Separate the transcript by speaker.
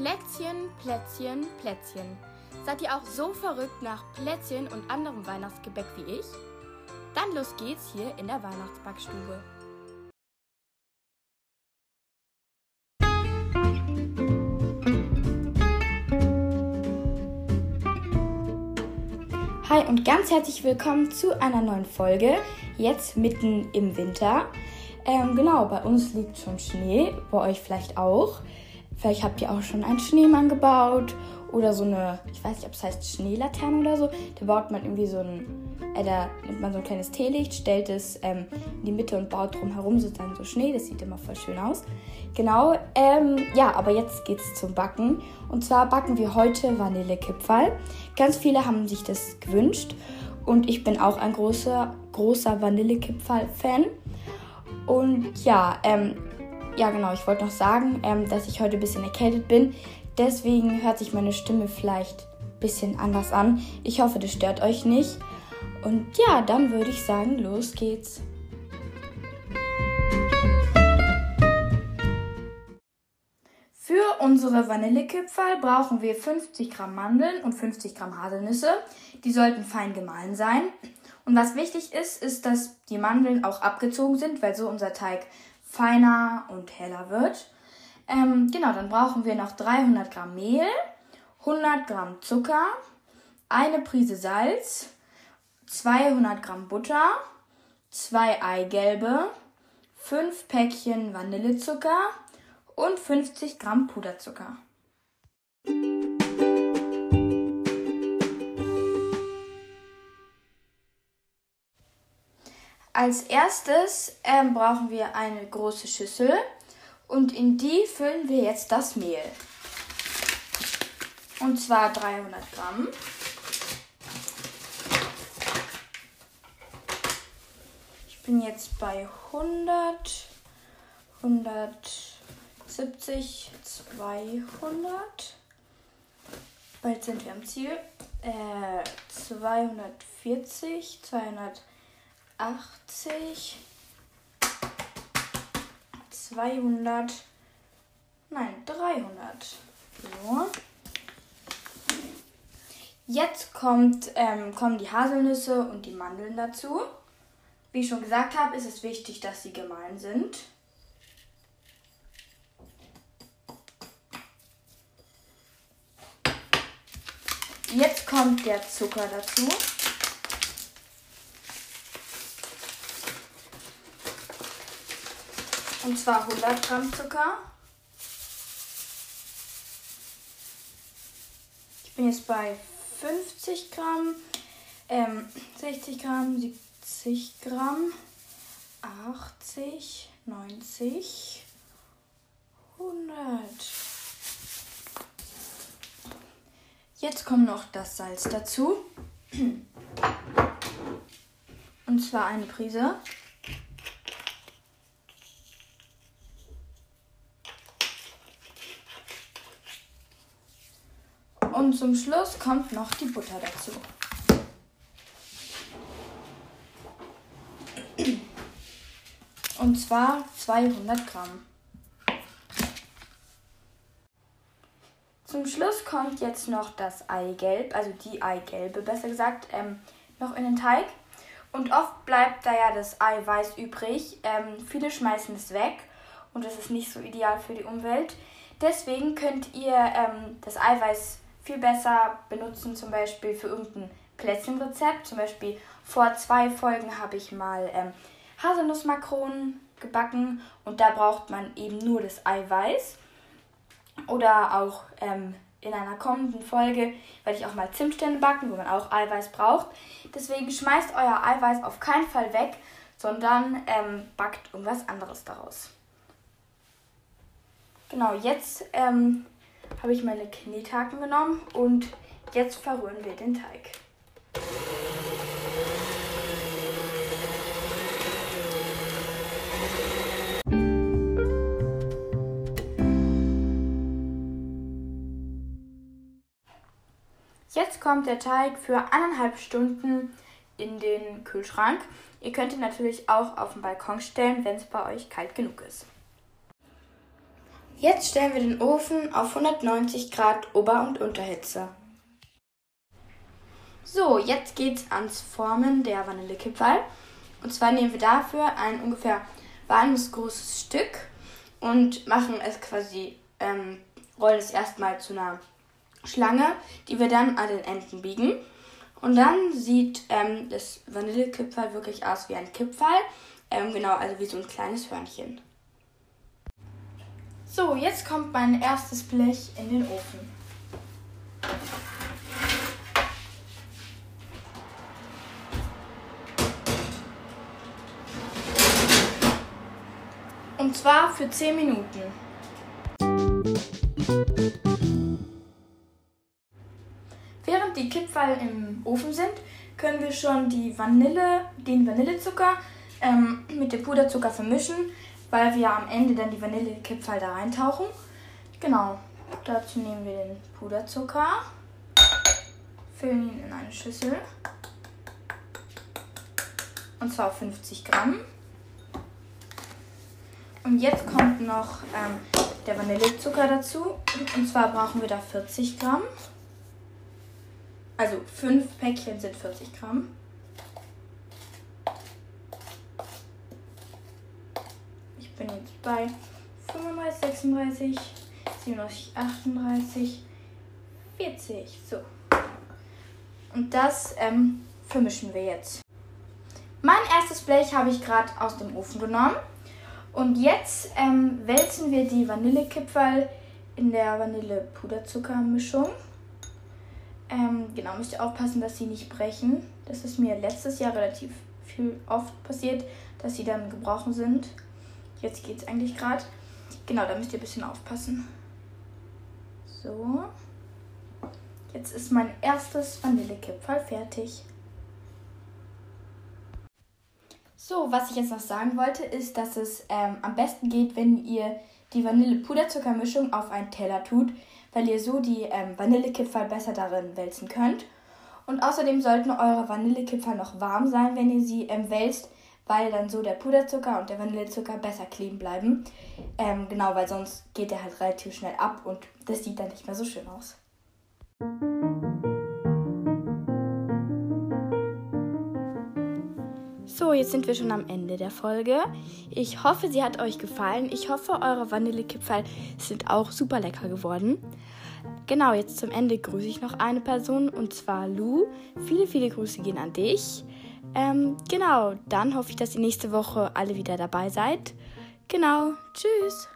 Speaker 1: Plätzchen, Plätzchen, Plätzchen. Seid ihr auch so verrückt nach Plätzchen und anderem Weihnachtsgebäck wie ich? Dann los geht's hier in der Weihnachtsbackstube. Hi und ganz herzlich willkommen zu einer neuen Folge, jetzt mitten im Winter. Ähm, genau, bei uns liegt schon Schnee, bei euch vielleicht auch. Vielleicht habt ihr auch schon einen Schneemann gebaut oder so eine, ich weiß nicht, ob es heißt Schneelaterne oder so. Da baut man irgendwie so ein, äh, da nimmt man so ein kleines Teelicht, stellt es ähm, in die Mitte und baut drumherum sozusagen so Schnee. Das sieht immer voll schön aus. Genau, ähm, ja, aber jetzt geht's zum Backen. Und zwar backen wir heute Vanillekipferl. Ganz viele haben sich das gewünscht und ich bin auch ein großer, großer Vanillekipferl-Fan. Und ja, ähm, ja, genau, ich wollte noch sagen, ähm, dass ich heute ein bisschen erkältet bin. Deswegen hört sich meine Stimme vielleicht ein bisschen anders an. Ich hoffe, das stört euch nicht. Und ja, dann würde ich sagen, los geht's. Für unsere Vanillekipferl brauchen wir 50 Gramm Mandeln und 50 Gramm Haselnüsse. Die sollten fein gemahlen sein. Und was wichtig ist, ist, dass die Mandeln auch abgezogen sind, weil so unser Teig feiner und heller wird. Ähm, genau, dann brauchen wir noch 300 Gramm Mehl, 100 Gramm Zucker, eine Prise Salz, 200 Gramm Butter, zwei Eigelbe, 5 Päckchen Vanillezucker und 50 Gramm Puderzucker. Als erstes ähm, brauchen wir eine große Schüssel und in die füllen wir jetzt das Mehl. Und zwar 300 Gramm. Ich bin jetzt bei 100, 170, 200. Bald sind wir am Ziel. Äh, 240, 200. 80, 200, nein, 300. So. Jetzt kommt, ähm, kommen die Haselnüsse und die Mandeln dazu. Wie ich schon gesagt habe, ist es wichtig, dass sie gemahlen sind. Jetzt kommt der Zucker dazu. Und zwar 100 Gramm Zucker. Ich bin jetzt bei 50 Gramm, ähm, 60 Gramm, 70 Gramm, 80, 90, 100. Jetzt kommt noch das Salz dazu. Und zwar eine Prise. Und zum Schluss kommt noch die Butter dazu. Und zwar 200 Gramm. Zum Schluss kommt jetzt noch das Eigelb, also die Eigelbe besser gesagt, ähm, noch in den Teig. Und oft bleibt da ja das Eiweiß übrig. Ähm, viele schmeißen es weg und das ist nicht so ideal für die Umwelt. Deswegen könnt ihr ähm, das Eiweiß viel besser benutzen, zum Beispiel für irgendein Plätzchenrezept. Zum Beispiel vor zwei Folgen habe ich mal ähm, Haselnussmakronen gebacken und da braucht man eben nur das Eiweiß. Oder auch ähm, in einer kommenden Folge werde ich auch mal Zimtstände backen, wo man auch Eiweiß braucht. Deswegen schmeißt euer Eiweiß auf keinen Fall weg, sondern ähm, backt irgendwas anderes daraus. Genau, jetzt ähm, habe ich meine Knethaken genommen und jetzt verrühren wir den Teig. Jetzt kommt der Teig für eineinhalb Stunden in den Kühlschrank. Ihr könnt ihn natürlich auch auf den Balkon stellen, wenn es bei euch kalt genug ist. Jetzt stellen wir den Ofen auf 190 Grad Ober- und Unterhitze. So, jetzt geht's ans Formen der Vanillekipferl. Und zwar nehmen wir dafür ein ungefähr walnussgroßes Stück und machen es quasi, ähm, rollen es erstmal zu einer Schlange, die wir dann an den Enden biegen. Und dann sieht ähm, das Vanillekipferl wirklich aus wie ein Kipferl. Ähm, genau, also wie so ein kleines Hörnchen. So, jetzt kommt mein erstes Blech in den Ofen. Und zwar für 10 Minuten. Während die Kipferl im Ofen sind, können wir schon die Vanille, den Vanillezucker ähm, mit dem Puderzucker vermischen, weil wir am Ende dann die Vanillekipferl da reintauchen. Genau, dazu nehmen wir den Puderzucker, füllen ihn in eine Schüssel und zwar 50 Gramm. Und jetzt kommt noch ähm, der Vanillezucker dazu. Und zwar brauchen wir da 40 Gramm. Also 5 Päckchen sind 40 Gramm. Bin jetzt bei 35, 36, 37, 38, 40. So. Und das ähm, vermischen wir jetzt. Mein erstes Blech habe ich gerade aus dem Ofen genommen. Und jetzt ähm, wälzen wir die Vanillekipferl in der Vanille-Puderzucker-Mischung. Ähm, genau, müsst ihr aufpassen, dass sie nicht brechen. Das ist mir letztes Jahr relativ viel oft passiert, dass sie dann gebrochen sind. Jetzt geht es eigentlich gerade. Genau, da müsst ihr ein bisschen aufpassen. So. Jetzt ist mein erstes Vanillekipferl fertig. So, was ich jetzt noch sagen wollte, ist, dass es ähm, am besten geht, wenn ihr die Vanille-Puderzuckermischung auf einen Teller tut, weil ihr so die ähm, Vanillekipferl besser darin wälzen könnt. Und außerdem sollten eure Vanillekipferl noch warm sein, wenn ihr sie ähm, wälzt, weil dann so der Puderzucker und der Vanillezucker besser kleben bleiben. Ähm, genau, weil sonst geht der halt relativ schnell ab und das sieht dann nicht mehr so schön aus. So, jetzt sind wir schon am Ende der Folge. Ich hoffe, sie hat euch gefallen. Ich hoffe, eure Vanillekipferl sind auch super lecker geworden. Genau, jetzt zum Ende grüße ich noch eine Person und zwar Lou. Viele, viele Grüße gehen an dich. Ähm, genau, dann hoffe ich, dass ihr nächste Woche alle wieder dabei seid. Genau, tschüss.